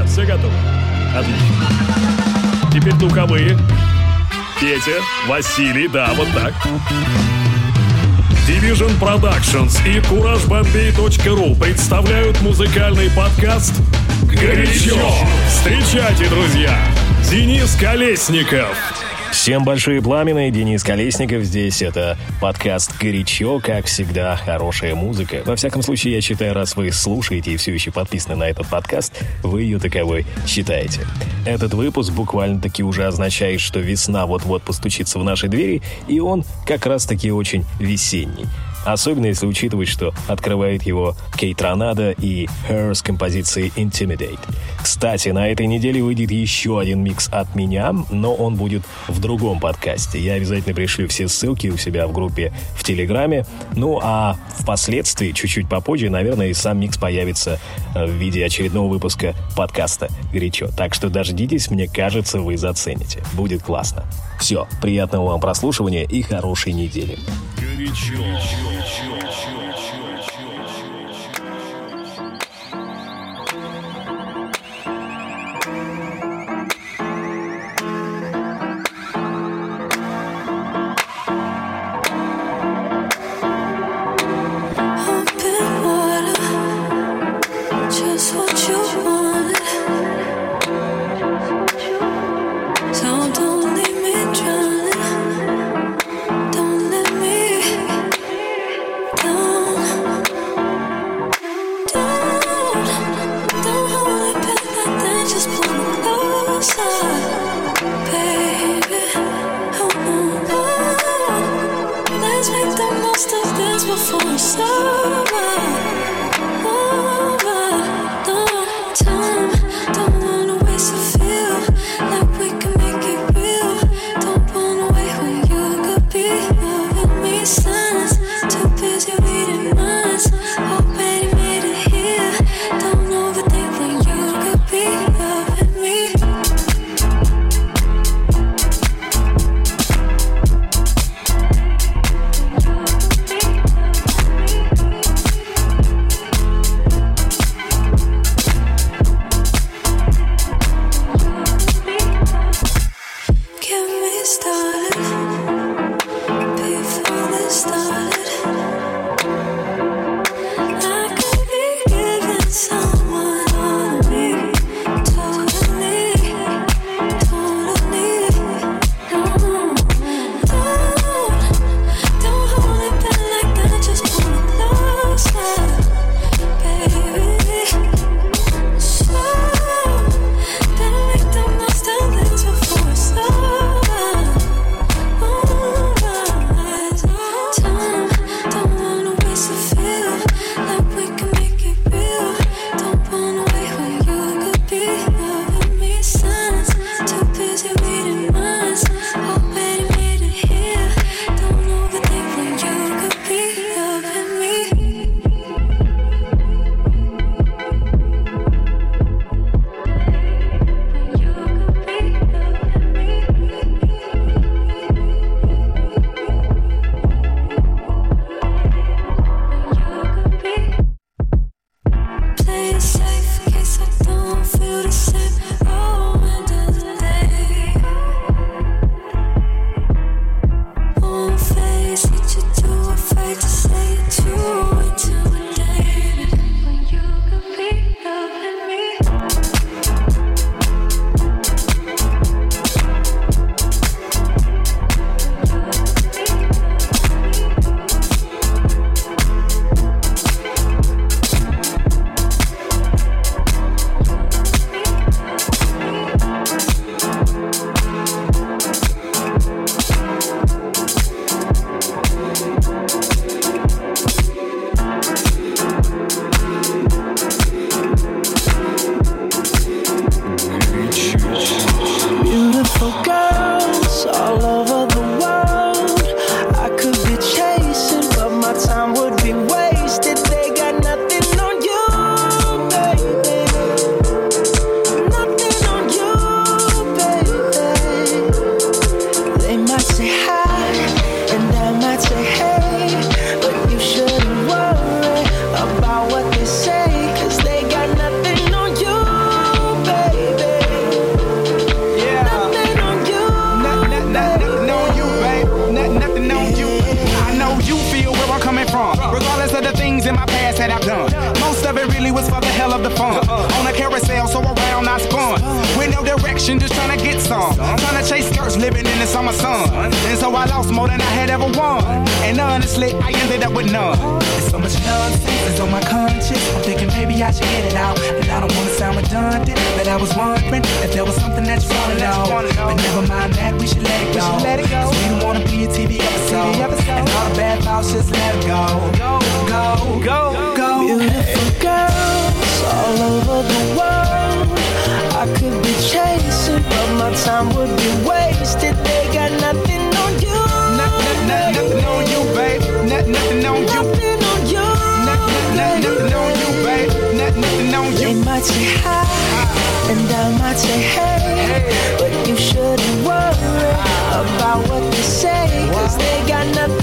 Ребят, все готовы? Отлично. Теперь духовые. Петя, Василий, да, вот так. Division Productions и CourageBombay.ru представляют музыкальный подкаст «Горячо». Встречайте, друзья, Денис Колесников. Всем большие пламены, Денис Колесников здесь. Это подкаст «Горячо», как всегда, хорошая музыка. Во всяком случае, я считаю, раз вы слушаете и все еще подписаны на этот подкаст, вы ее таковой считаете. Этот выпуск буквально-таки уже означает, что весна вот-вот постучится в наши двери, и он как раз-таки очень весенний. Особенно если учитывать, что открывает его Кейт Ронада и Her с композицией Intimidate. Кстати, на этой неделе выйдет еще один микс от меня, но он будет в другом подкасте. Я обязательно пришлю все ссылки у себя в группе в Телеграме. Ну а впоследствии, чуть-чуть попозже, наверное, и сам микс появится э, в виде очередного выпуска подкаста «Горячо». Так что дождитесь, мне кажется, вы зацените. Будет классно. Все, приятного вам прослушивания и хорошей недели. Горячо. Open Nothing, on you. Nothing on you. Nothing, nothing, on you, babe. Nothing, nothing on They might say hi, and I might say hey, but you shouldn't worry about what they say, cause they got nothing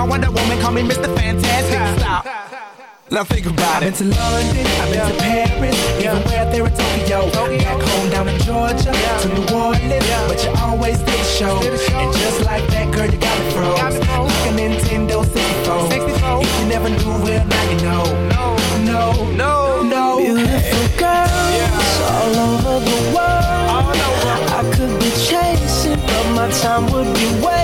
my Wonder Woman, call me Mr. Fantastic. Stop. Now think about it. I've been to London, I've been to Paris, yeah. even where there in Tokyo. Back home down in Georgia, to New Orleans, but you always did the show. And just like that, girl, you got it froze. Like a Nintendo 64. If you never knew, well, now you know. No, no, no. Beautiful girls all over the world. I could be chasing, but my time would be wasted.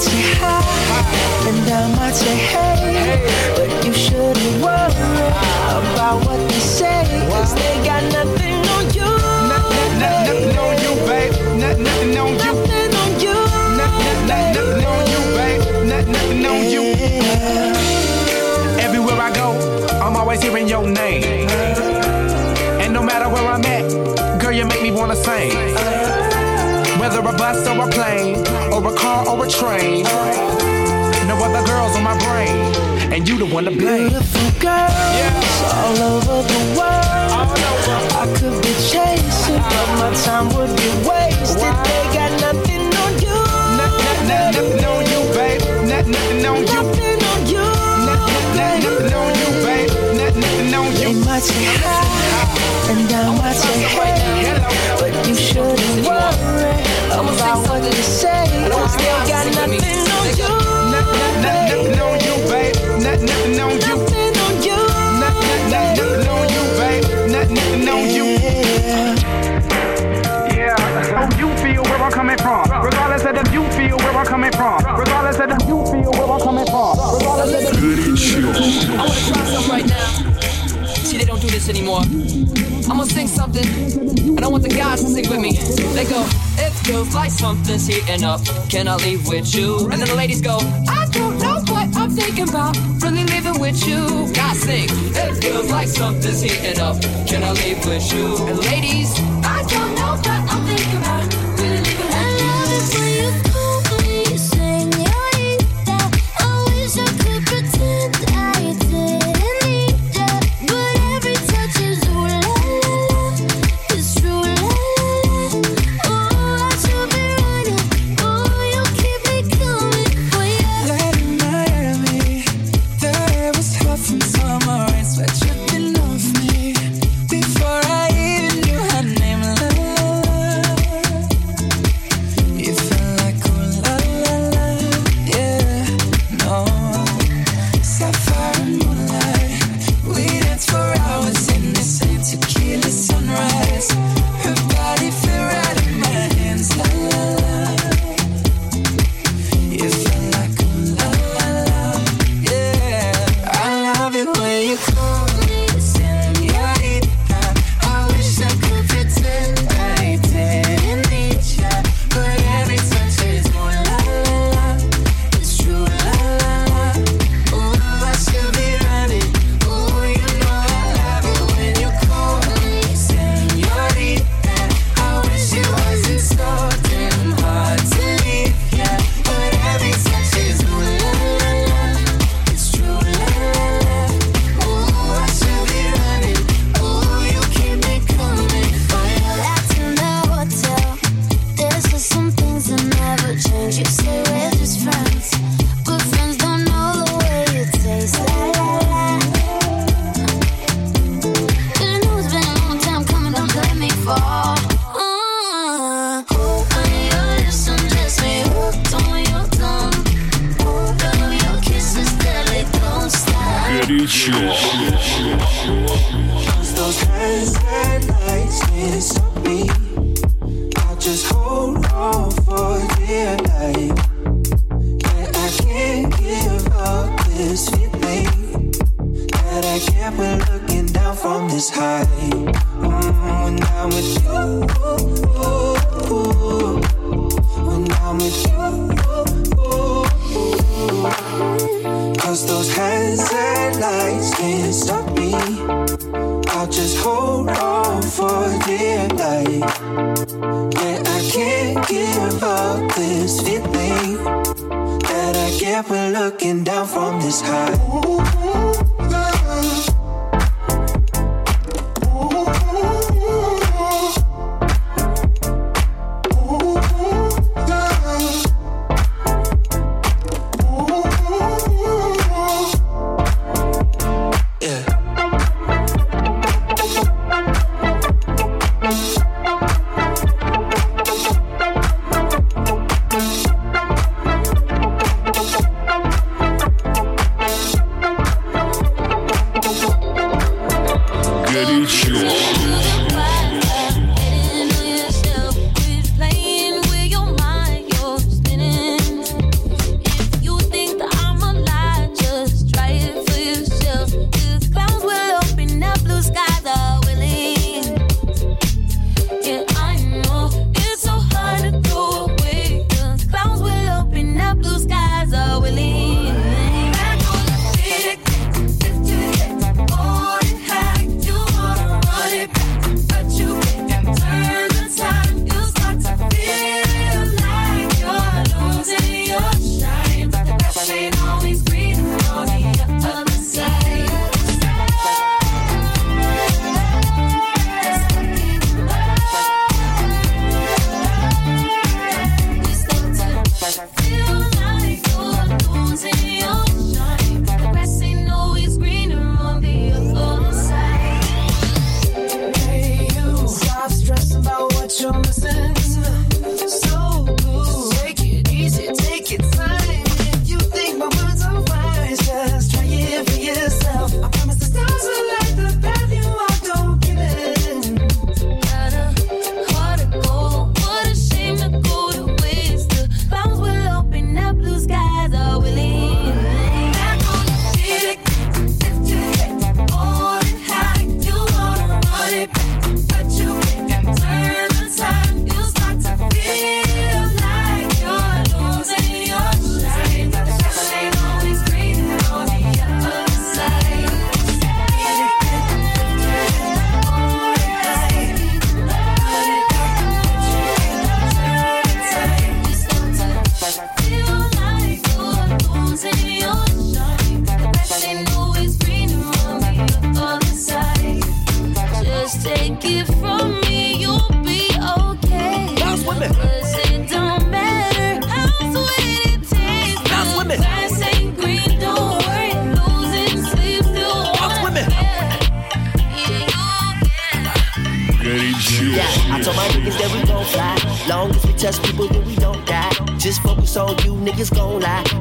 Might say hi, and I might say hey, but you shouldn't worry about what they say, cause they got nothing on you. Nothing, nothing on you, babe. Nothing, nothing on you. Nothing on you. Nothing, on you, babe. Nothing, nothing on you. Everywhere I go, I'm always hearing your name. And no matter where I'm at, girl, you make me wanna sing. Whether a bus or a plane, or a car or a train, no other girls on my brain, and you the one to blame. Beautiful girls all over the world. I could be chasing, but my time would be wasted. They got nothing coming from. Regardless of how you feel where I'm coming from. Regardless of the good and sure. I wanna try something right now. See, they don't do this anymore. I'm gonna sing something, and I want the guys to sing with me. They go, it feels like something's heating up. Can I leave with you? And then the ladies go, I don't know what I'm thinking about. Really living with you. Guys sing, it feels like something's heating up. Can I leave with you? And ladies, I don't know what I'm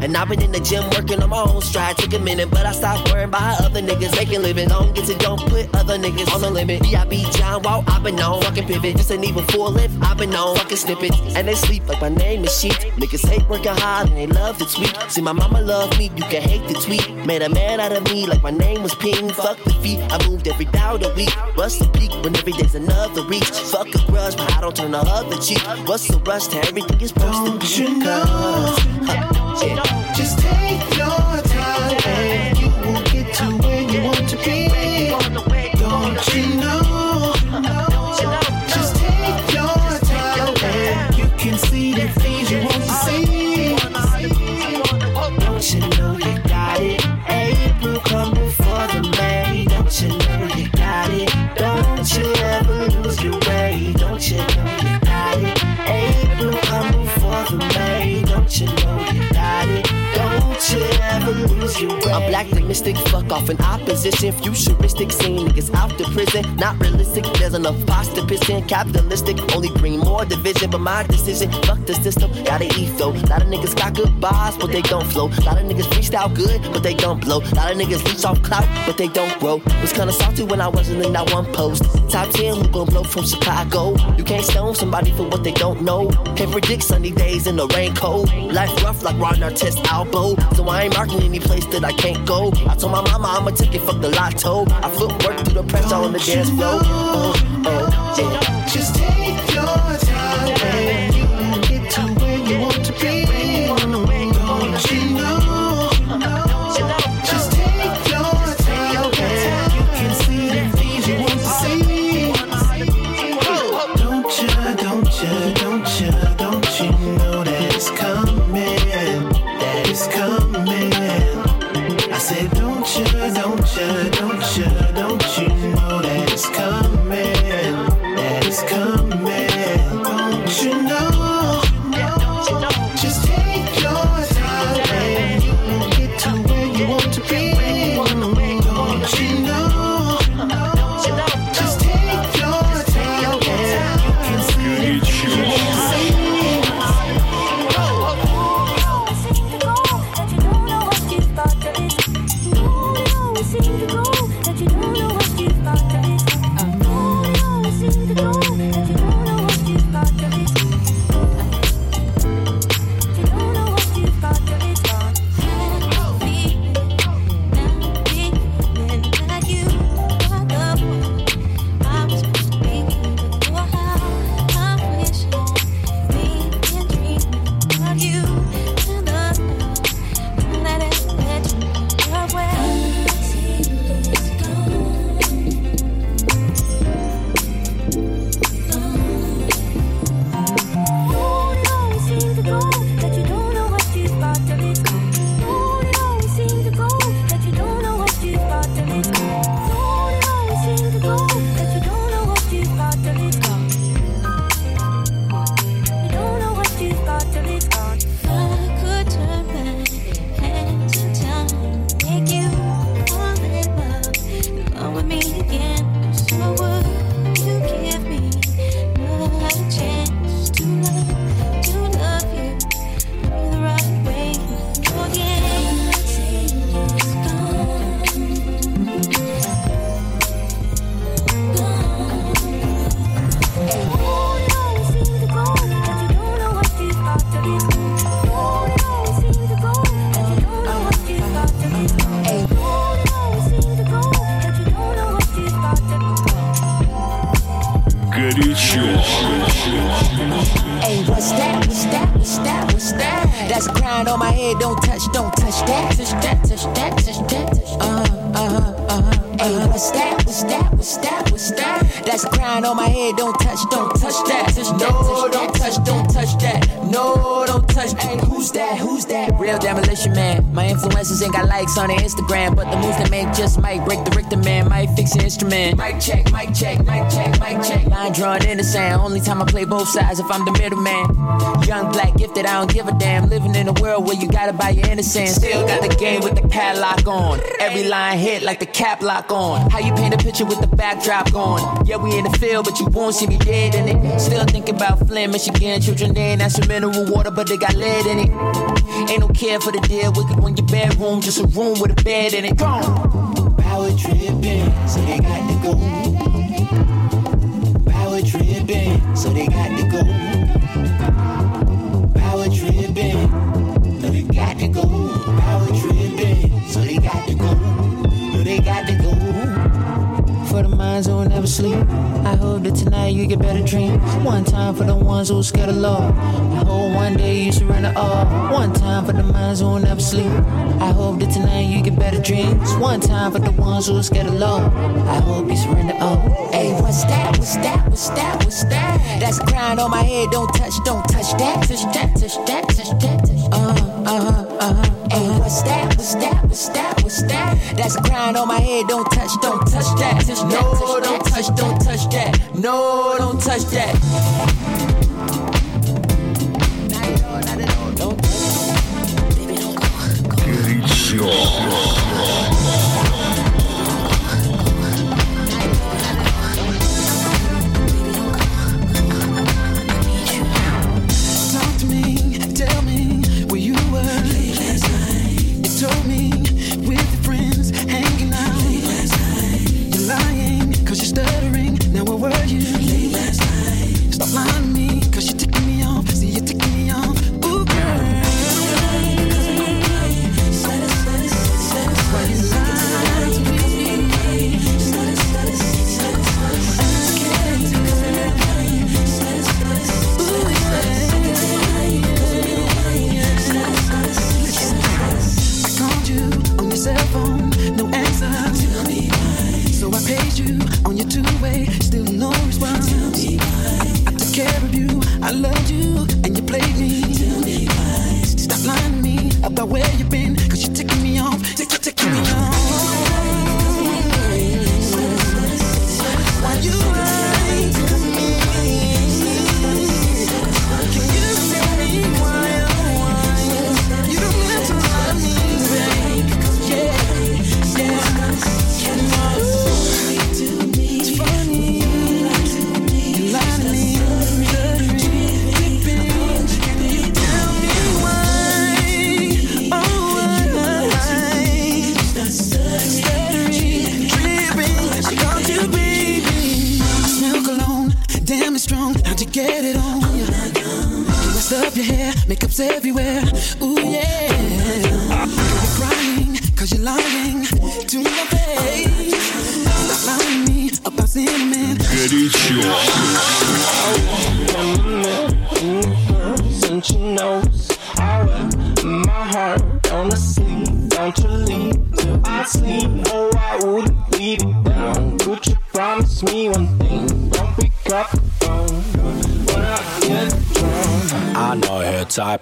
And I've been in the gym working on my own stride. Took a minute, but I stopped worrying about how other niggas making living. Don't get to don't put other niggas on the limit. B.I.B. John Wall, I've been on. Fucking pivot, just an even full lift. I've been on. Fucking snippets, and they sleep like my name is Sheet. Niggas hate working hard and they love to tweet. See, my mama love me, you can hate the tweet. Made a man out of me like my name was Ping. Fuck the feet, I moved every doubt a week. What's the peak when every day's another reach. Fuck a grudge, but I don't turn the other cheek. What's the rush to everything is supposed to be? You know? Yeah. Mystic, fuck off in opposition. Futuristic, seeing niggas out the prison. Not realistic, there's enough pasta pissing. Capitalistic, only bring more division. But my decision, fuck the system, gotta eat though. Lot of niggas got good bars, but they don't flow. Lot of niggas freestyle good, but they don't blow. Lot of niggas reach off clout, but they don't grow. Was kinda salty when I wasn't in that one post. Top 10, who gon' blow from Chicago? You can't stone somebody for what they don't know. Can't predict sunny days in the rain cold. Life rough like Ron Artest elbow. So I ain't marking any place that I can't go. I told my mama I'ma take it, fuck the lotto. I footwork through the pressure on the dance floor. Oh, oh, yeah. Just take instrument. Mic check, mic check, mic check, mic check. Line drawn in the sand. Only time I play both sides if I'm the middleman. Young black gifted, I don't give a damn. Living in a world where you gotta buy your innocence. Still got the game with the padlock on. Every line hit like the cap lock on. How you paint a picture with the backdrop going? Yeah, we in the field, but you won't see me dead in it. Still thinking about Flint, Michigan, children there. That's some mineral water, but they got lead in it. Ain't no care for the deal. Wicked in your bedroom, just a room with a bed in it. Gone. Power tripping, so they got to go. Power tripping, so they got to go. Power tripping, so they got to go. Power tripping, so they got to go. Sleep. I hope that tonight you get better dreams. One time for the ones who scared of love. I hope one day you surrender all. One time for the minds who never sleep. I hope that tonight you get better dreams. One time for the ones who scared of love. I hope you surrender all. Hey, what's that? What's that? What's that? What's that? That's crown on my head. Don't touch, don't touch that. Touch that, touch that, touch that. Touch. Uh uh uh Hey, what's that? What's that? What's that? What's that? That's a crown on my head. Don't touch, don't touch that. No, don't touch, don't touch that. No, don't touch that. Not at all, not at all. Don't. Baby, don't oh, go. go.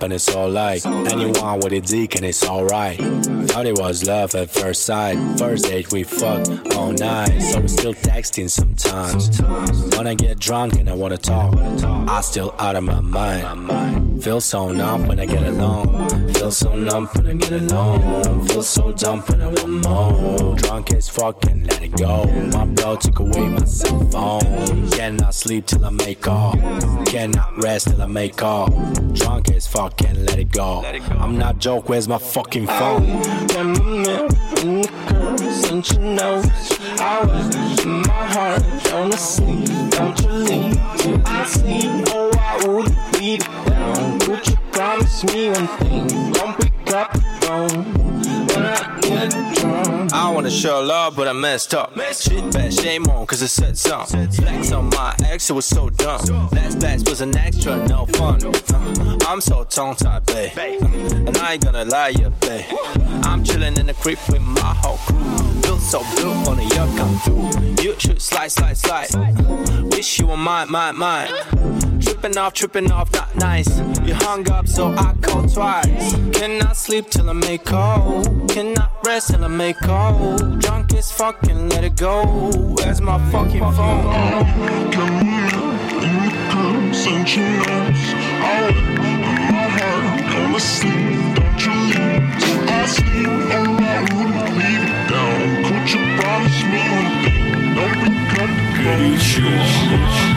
And it's alright. Anyone with a dick and it's alright. Thought it was love at first sight. First date we fucked all night. So we still texting sometimes. When I get drunk and I wanna talk, I still out of my mind. Feel so numb when I get alone. Feel so numb when I get alone. Feel so dumb when I want more. Drunk as fuck and let it go. My bro took away my cell phone. Cannot sleep till I make call. Cannot rest till I make call. Drunk as fuck and let it go. I'm not joke, where's my fucking phone? When my milk in the curve, since you knows I wear my heart on the sleeve. Don't you leave till I sleep. Oh, I wouldn't leave down. Could you promise me one thing? Don't pick up the phone when I wanna show love, but I messed up. Shit bad, shame on, cause it said something. Flex on my ex, it was so dumb. Last batch was an extra, no fun. Uh, I'm so tongue tied, babe. And I ain't gonna lie, yeah, babe. I'm chillin' in the creep with my whole crew. Built so built on a yacht come through. You should slide, slide, slide. Wish you were mine, mine, mine. Tripping off, tripping off, not nice. You hung up, so I called twice. Cannot sleep till I make call. Cannot rest till I make call. Drunk as fucking, let it go. Where's my fucking phone? Could you promise me one thing? Don't the phone.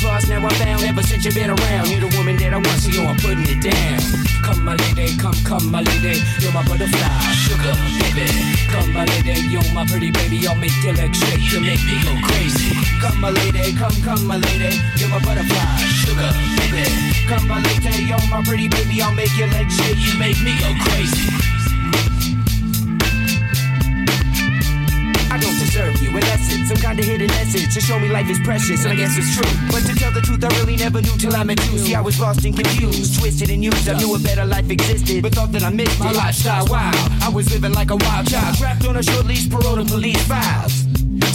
now I'm found. Ever since you've been around, you're the woman that I want, so yo, I'm putting it down. Come, my lady, come, come, my lady, you're my butterfly, sugar, baby. Come, my lady, you're my pretty baby, I'll make your legs shake, you make me go crazy. Come, my lady, come, come, my lady, you're my butterfly, sugar, baby. Come, my lady, you're my pretty baby, I'll make your legs shake, you make me go crazy. That's it. Some kind of hidden message to show me life is precious, and I guess it's true. But to tell the truth, I really never knew till I met you. See, I was lost and confused, twisted and used. I knew a better life existed, but thought that I missed it. my lifestyle. Wow, I was living like a wild child, trapped on a short leash, parole to police files.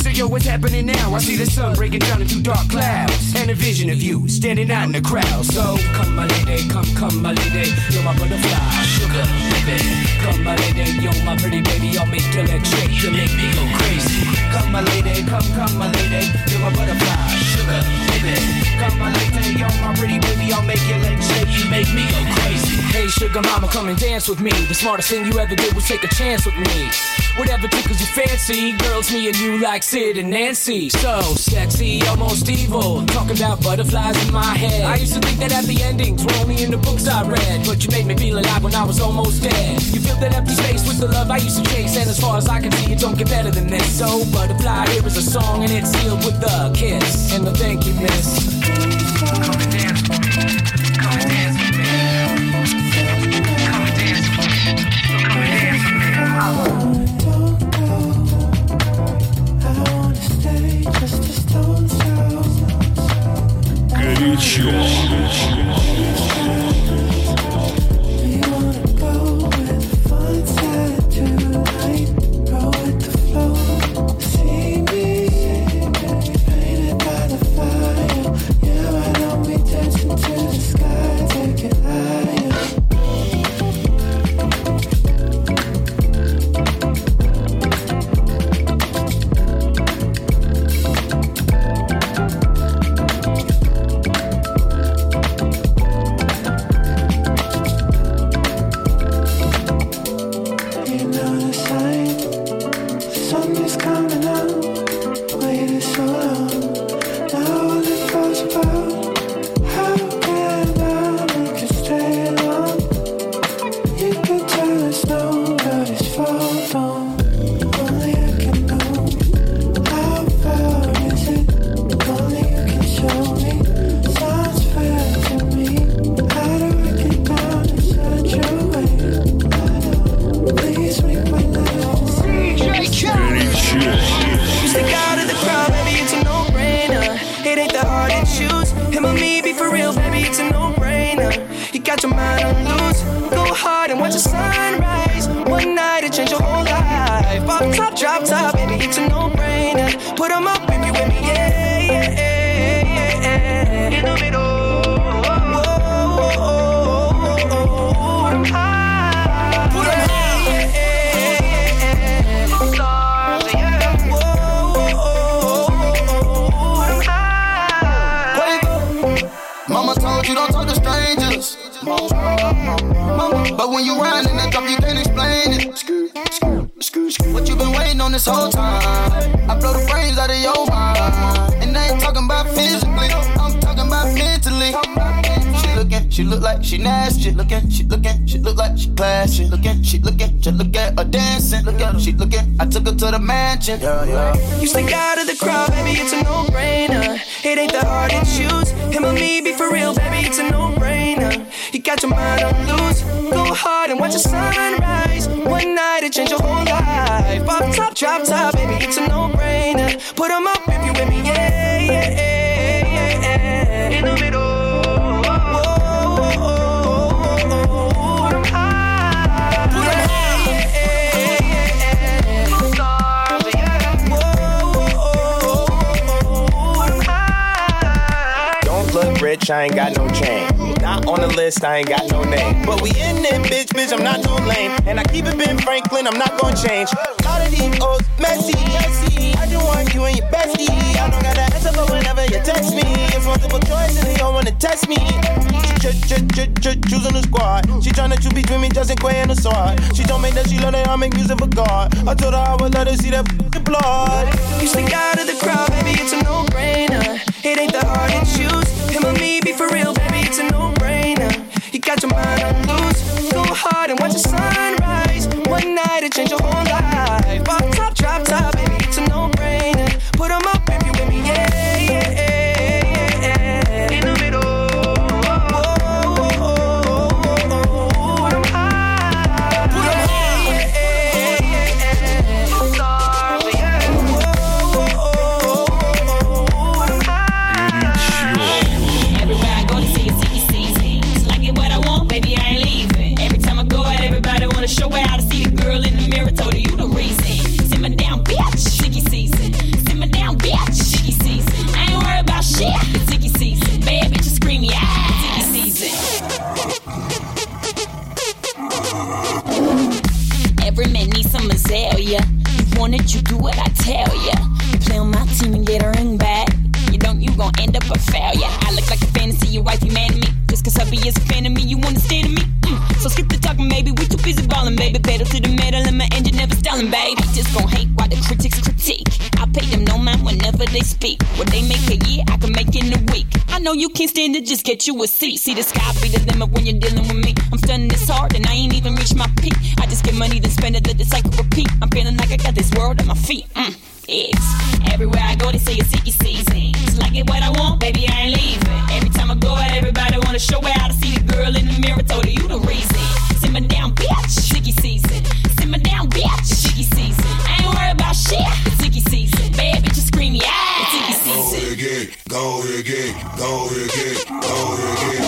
So yo, what's happening now? I see the sun breaking down into dark clouds, and a vision of you standing out in the crowd. So come, my lady, come, come, my lady, you're my butterfly, sugar, baby. Come, my lady, you're my pretty baby, I'll make your legs shake, you make me go crazy. Come, my lady, come, come, my lady, you're my butterfly, sugar, baby. Come my lady, yo, my pretty baby, I'll make your legs shake. You make me go crazy. Hey, sugar mama, come and dance with me. The smartest thing you ever did was take a chance with me. Whatever tickles your fancy, girls, me and you like Sid and Nancy. So sexy, almost evil. Talking about butterflies in my head. I used to think that happy endings were only in the books I read, but you made me feel alive when I was almost dead. You filled that empty space with the love I used to chase, and as far as I can see, it don't get better than this. So butterfly, here is a song, and it's sealed with a kiss and the thank you, miss. Come and dance for me. Come and dance with me. Come and dance with me. So come and dance with me. Горячо. But when you ride in that drop, you can't explain it. What you been waiting on this whole time? I blow the brains out of your mind. And I ain't talking about physically, I'm talking about mentally. She looking, she look like she nasty. Looking, she looking, she look like she classy. Looking, she looking, just look at her dancing. Look at her, she looking. I took her to the mansion. Yeah, yeah. You stick out of the crowd, baby, it's a no-brainer. It ain't that hard to choose. Him or me, be for real, baby, it's a no-brainer. Got your mind on loose. Go hard and watch the sunrise. One night it change your whole life. Pop top, drop top, baby, it's a no-brainer. Put 'em up if you with me, yeah, yeah, yeah, yeah, yeah. In the middle. Rich, I ain't got no chain. On the list, I ain't got no name. But we in there, bitch, bitch, I'm not no lame. And I keep it Ben Franklin, I'm not gonna change. Lot of these old messy, messy. I just want you and your bestie. I don't gotta answer, but whenever you text me, it's multiple choice and they don't wanna test me. Ch ch ch ch choosing the squad. She tryna choose between me, Justin Quavo and the sword. She told me that she love that I make music for God. I told her I would let her see that f***ing blood. You stick out of the crowd, baby, it's a no-brainer. It ain't that hard to choose. Him or me, be for real, baby, it's a no-brainer. Got your mind on loose. Go hard and watch the sunrise. Can't stand it, just get you a seat. See the sky be the limit when you're dealing with me. I'm stunning this hard and I ain't even reached my peak. I just get money to spend it, let the season. Go again, go again, go ain't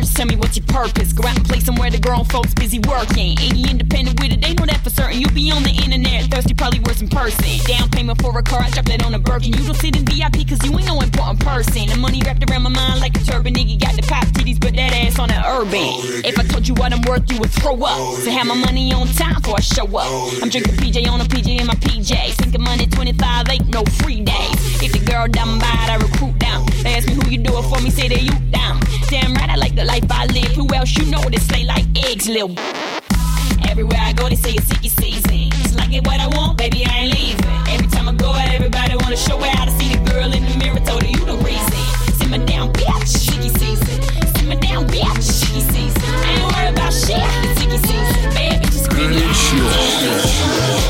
tell me what's your purpose. Go out and play somewhere the grown folks busy working. 80 independent with it, they know that for certain. You'll be on the internet, thirsty, probably worse in person. Down payment for a car, I drop that on a Birkin. You don't sit in VIP cause you ain't no important person. The money wrapped around my mind like a turban. Nigga got the pop titties, but that ass on that urban. If I told you what I'm worth, you would throw up. So have my money on time before I show up. I'm drinking PJ on a PJ in my PJ. Sinking money 25, ain't no free days. If the girl done bad, I recruit down. They ask me who you do it for me, say that you down. Damn right, I like the life I live. Who else you know that slay like eggs, lil? Everywhere I go, they say it's sicky season. Just like it what I want, baby, I ain't leaving. Every time I go out, everybody wanna show out. I see the girl in the mirror, told her you the reason. Simmer down, bitch, sicky season. Simmer down, bitch, sicky season. I ain't worried about shit, it's sicky season. Baby, just scream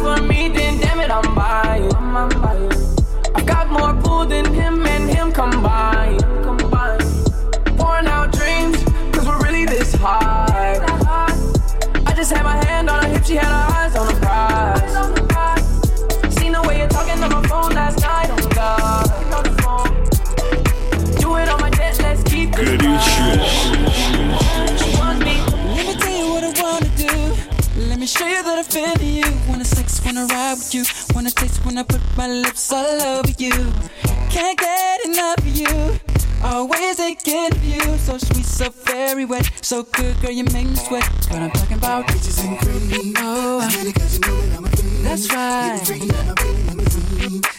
for me, my lips all over you. Can't get enough of you. Always thinking of you. So sweet, so very wet. So good, girl, you make me sweat. But I'm talking about peaches and cream. Oh, that's right.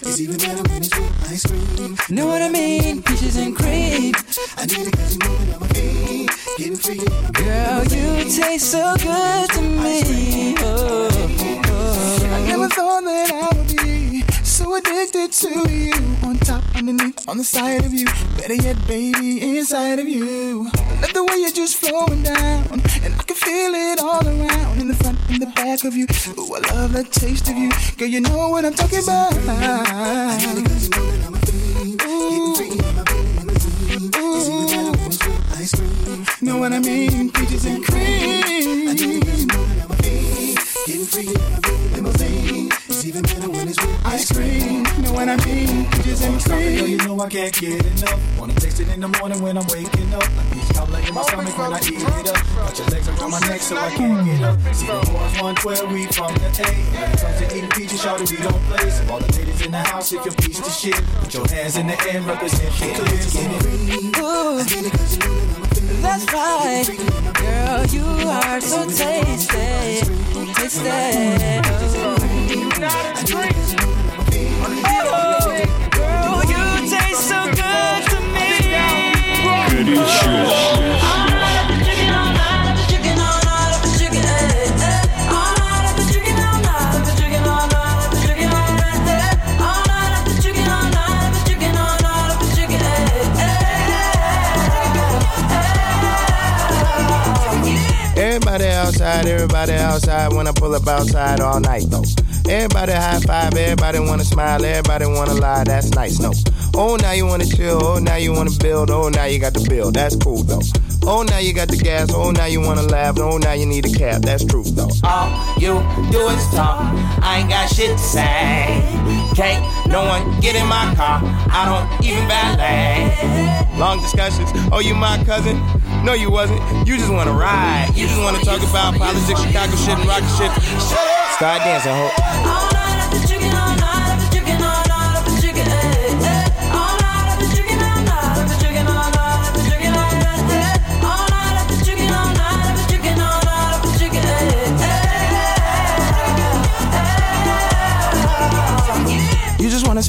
It's even better when it's with ice cream. Know what I mean? Peaches and cream. I need it cause you know that I'm a. Getting free. Girl, you taste so good to me. Oh, oh, oh. I never thought that I would be so addicted to you. On top, underneath, on the side of you. Better yet, baby, inside of you. Love the way you're just flowing down. And I can feel it all around. In the front, in the back of you. Ooh, I love the taste of you. Girl, you know what I'm talking about. Ice cream. Know what I mean? Peaches and cream. Getting free. Limousine. It's even better when it's with Ice cream. You know what I mean? Peaches and Girl, you know I can't get enough. Wanna taste it in the morning when I'm waking up. I need you like in my stomach when I eat it up. Got your legs around my neck so I can't mm. get up. See the boys 112, we from the A. When it comes to eating peaches, shawty, we don't play. So all the ladies in the house, if you're piece of shit, put your hands in the air, represent the clear. Ooh, that's right. Girl, you are so tasty. Tasty. Oh, girl, you taste so good to me. Everybody outside, everybody outside. I pull up outside all night though. Everybody high five, everybody wanna smile, everybody wanna lie. That's nice, no. Oh, now you wanna chill. Oh, now you wanna build. Oh, now you got the bill. That's cool though. Oh, now you got the gas. Oh, now you wanna laugh. Oh, now you need a cab. That's true though. All you do is talk. I ain't got shit to say. Can't no one get in my car. I don't even valet. Long discussions. Oh, you my cousin? No, you wasn't. You just wanna ride. You just wanna talk about politics, Chicago shit, and rock shit. Start dancing, ho.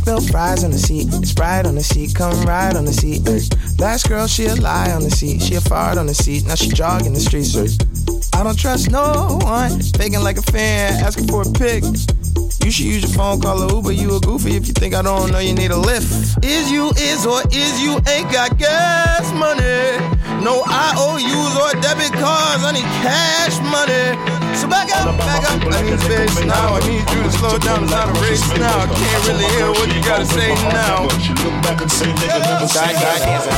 Spill fries on the seat, Sprite on the seat, come ride on the seat. Last girl, she a lie on the seat, she a fart on the seat, now she jogging the streets. I don't trust no one, faking like a fan, asking for a pic. You should use your phone, call a Uber. You a goofy if you think I don't know you need a lift. Is you is or is you ain't got gas money? No IOUs or debit cards. I need cash money back up, back up. I need space now. I need you to slow down. It's not a race now. I can't really hear what you gotta say now. Look back and say, nigga, never.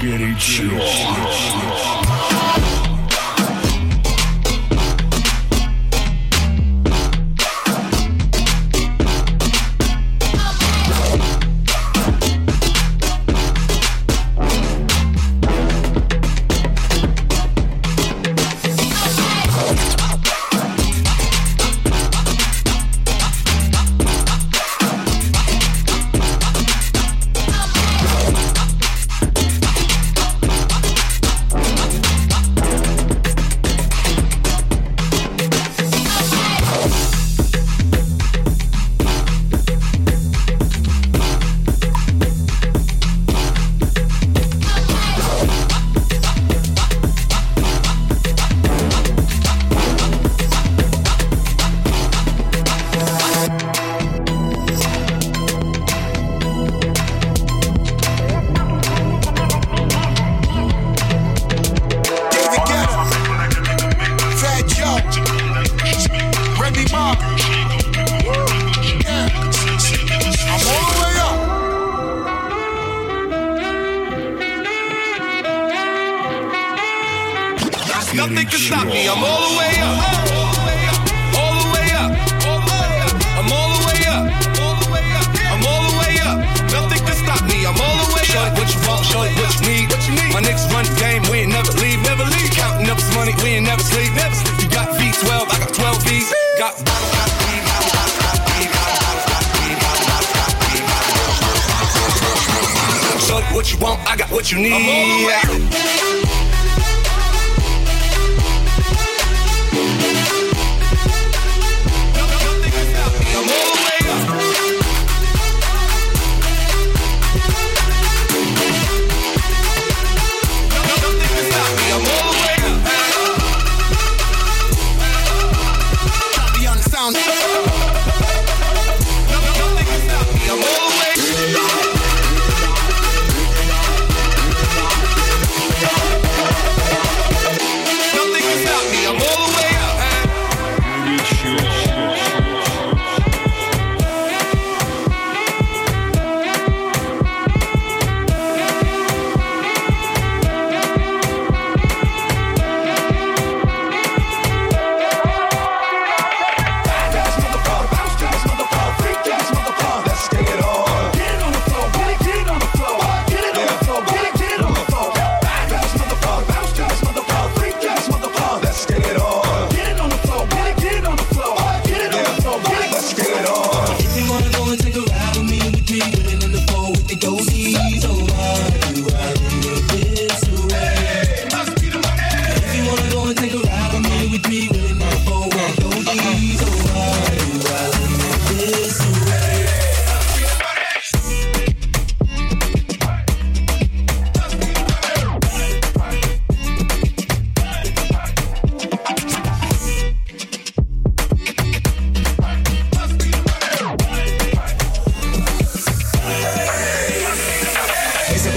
Get it, chill. My niggas run the game, we ain't never leave, never leave. Counting up this money, we ain't never sleep, never sleep. You got V12, I got 12 V's. Got bottle, got V's. Shorty, what you want? I got what you need.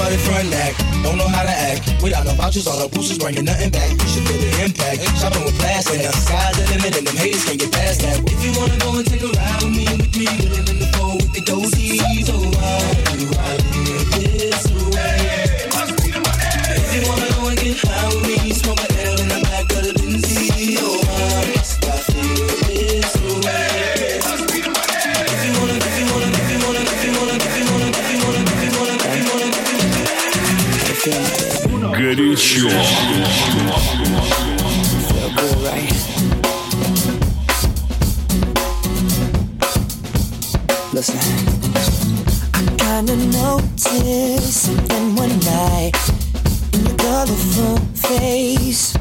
started front act. Don't know how to act. Without no vouchers, all the boosters bringing nothing back. You should feel the impact. Shopping with plastic. And the sky's the limit, and them haters can't get past that. If you wanna go and take a ride with me, with me, we live in the fold with the dozies. So I do. Listen. I kinda noticed one night in your colorful face.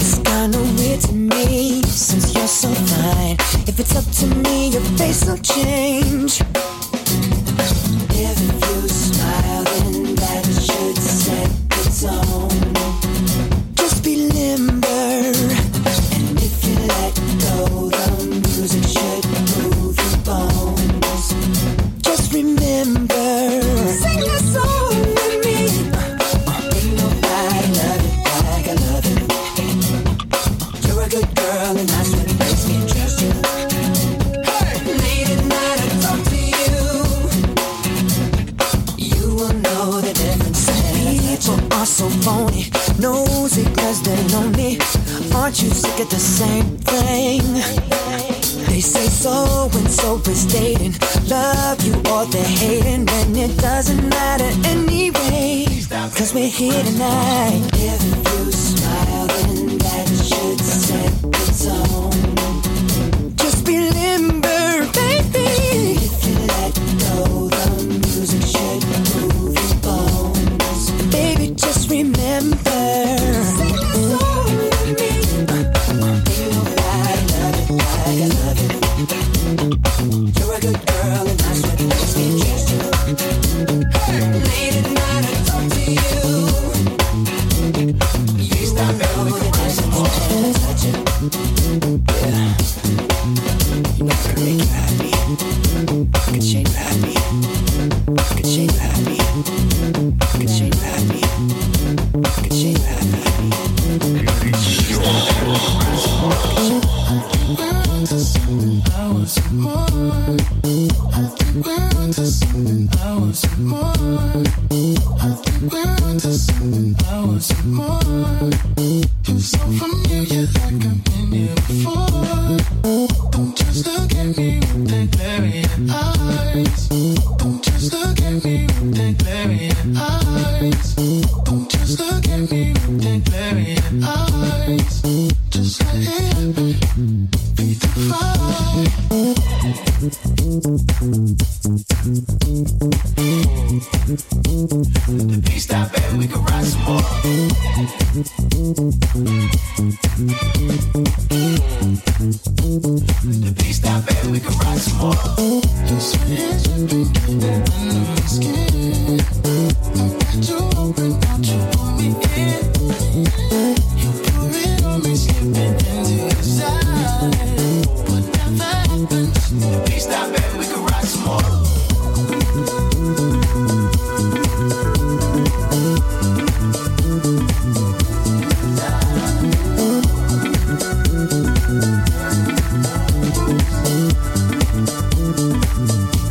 It's kinda weird to me since you're so fine. If it's up to me, your face will change. Música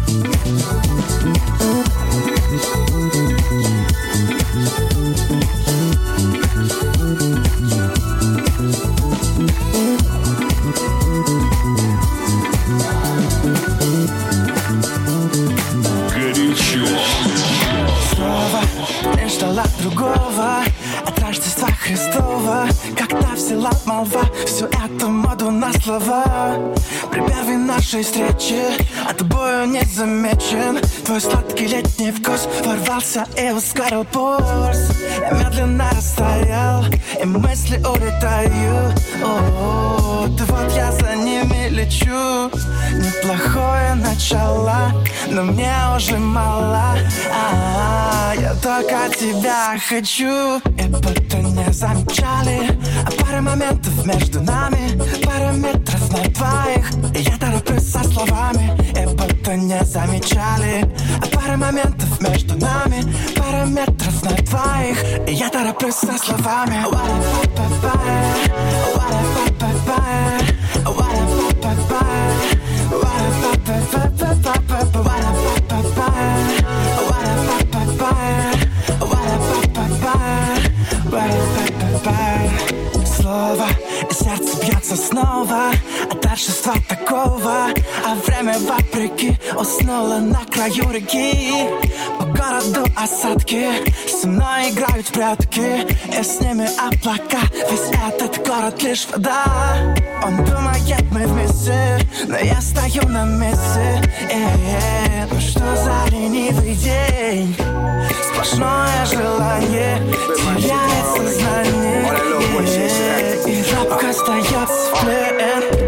Ворвался и ускорил пульс Я медленно растаял И мысли улетают. О, вот я за ними лечу. Неплохое начало Но мне уже мало. А, Я только тебя хочу. И будто не замечали А пара моментов между нами Пара метров на двоих. Я со словами И будто не замечали А пара моментов между нами Пара метров на двоих И я тороплюсь со словами What if I bye What if I Слово и сердце бьется снова От торжества такого А время вопреки Уснуло на краю реки. По городу осадки Со мной играют прятки. И с ними облака Весь этот город лишь вода. Он думает мы вместе Но я стою на месте. Э-э, Ну что за ленивый день? Сплошное желание Теряет сознание. Э-э, И робко остается в плен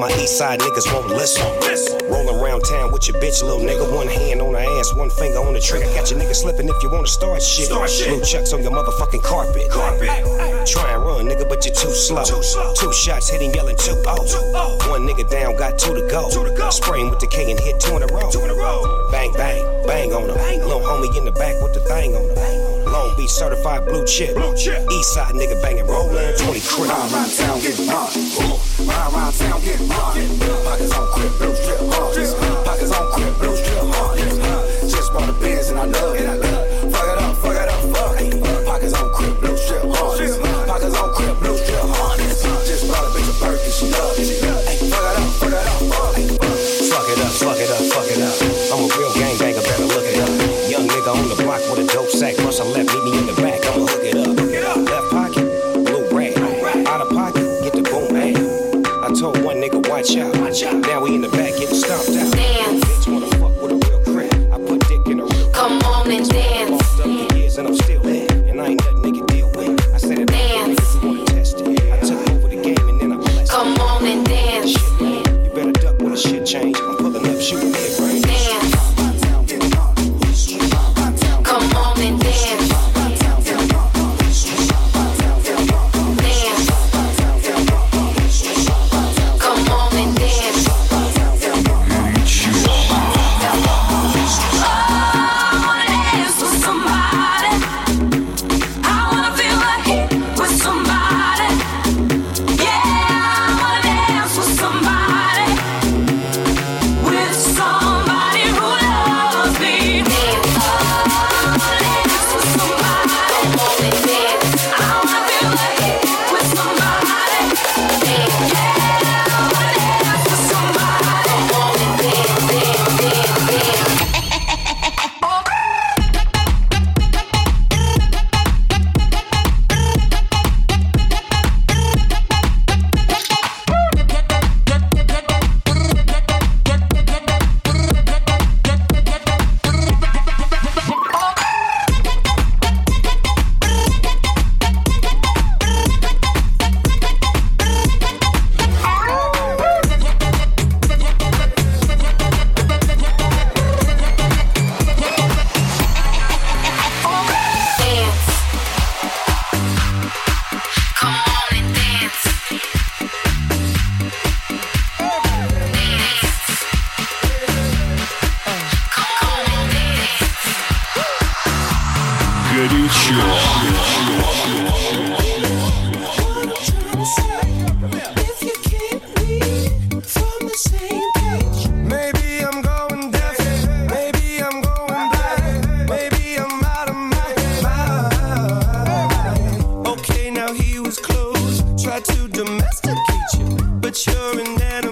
my east side niggas won't listen. Rolling around town with your bitch, little nigga. One hand on her ass, one finger on the trigger. Got your nigga slipping if you wanna start shit. Blue chucks on your motherfucking carpet. Try and run, nigga, but you're too slow. Two shots hitting, yelling oh. two oh. One nigga down, got two to go. Spraying with the K and hit two in a row. Bang, bang, bang on him. Little homie in the back with the thing on him. Long Beach certified blue chip. East side nigga banging, rolling 20 crib. Ride around town, get money. Pockets on crib, blue strip harness. Pockets on crib, blue strip harness. Just bought a Benz and I love it. Change. But you're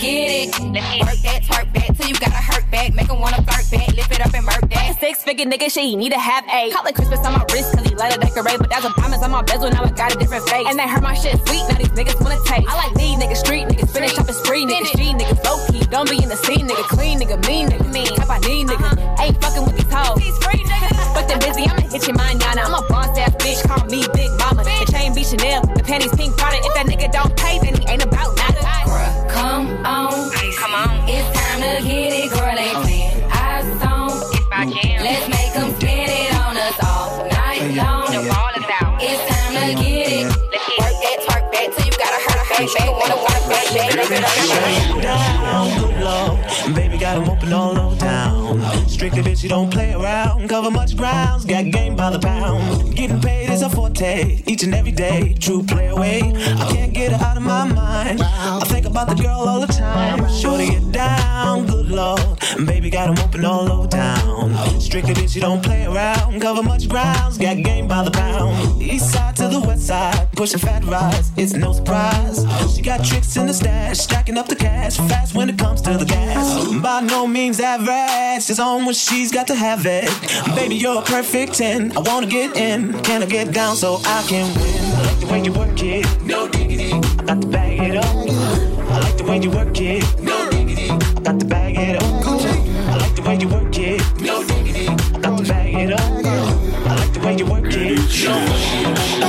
get it. Let's get work that, twerk that till you gotta hurt back. Make 'em wanna flirt back. Lift it up and murk that. Six figure nigga shit, he need to have a Call it Christmas on my wrist, cause he let it decorate. But that's a promise on my bezel, now I got a different face. And they heard my shit sweet, now these niggas wanna taste. I like these niggas, street niggas, finish shopping spree niggas, G niggas, low key. Don't be in the scene, nigga, clean nigga, mean nigga, mean. Type I need nigga, uh-huh. ain't fucking with these hoes. These free niggas. Fuck them busy, I'ma hit your manana. I'm a boss ass bitch, call me Big Mama. The chain be Chanel, the panties pink Prada. If that nigga don't pay, then he ain't about nada. Come on, come on. It's time to get it, girl. They playing our song. It's my jam. Let's make 'em spin it on us all night long. The ball is out. It's time to get it. Let's get work that, twerk that till you gotta hurt back, back. Wanna wanna back, back. Lift it up and down, good lord. Baby got 'em open all over town. Strictly bitch, you don't play around. Cover much grounds, got game by the pound. Getting paid is a forte, each and every day. True play away, I can't get her out of my mind. I think about the girl all the time. Sure to get down, good lord. Baby got 'em open all over town. Strictly bitch, you don't play around. Cover much grounds, got game by the pound. East side to the west side, pushing fat rides, it's no surprise. She got tricks in the stash, stacking up the cash, fast when it comes to the gas. By no means average, it's on when she's got to have it. Baby, you're a perfect 10. I wanna get in, can I get down so I can win? I like the way you work it, no diggity. I got to bag it up. I like the way you work it, no diggity. I got to bag it up. I like the way you work it, no diggity. I got to bag it up. I like the way you work it, no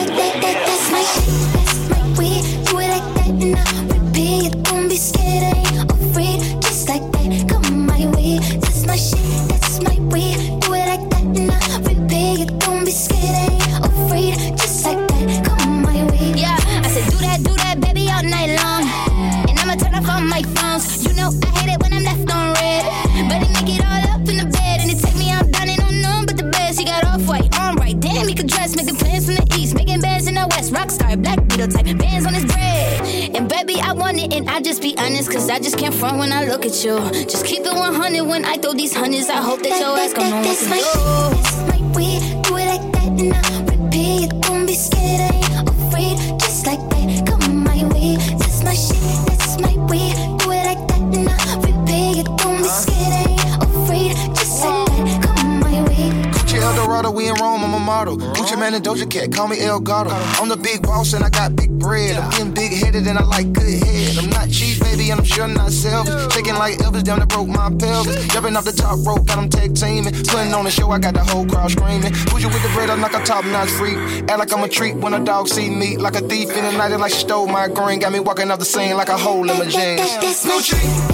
call me El Gato. I'm the big boss and I got big bread. I'm getting big headed and I like good head. I'm not cheap, baby, and I'm sure not selfish. Shaking like Elvis, down that broke my pelvis. Jumping off the top rope, got them tag teaming. Putting on the show, I got the whole crowd screaming. Who's you with the bread, I'm like a top notch freak. Act like I'm a treat when a dog see me. Like a thief in the night, and like she stole my green. Got me walking off the scene like a hole in my jeans. That's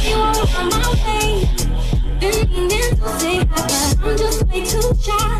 Mm-hmm. I'm just way too shy.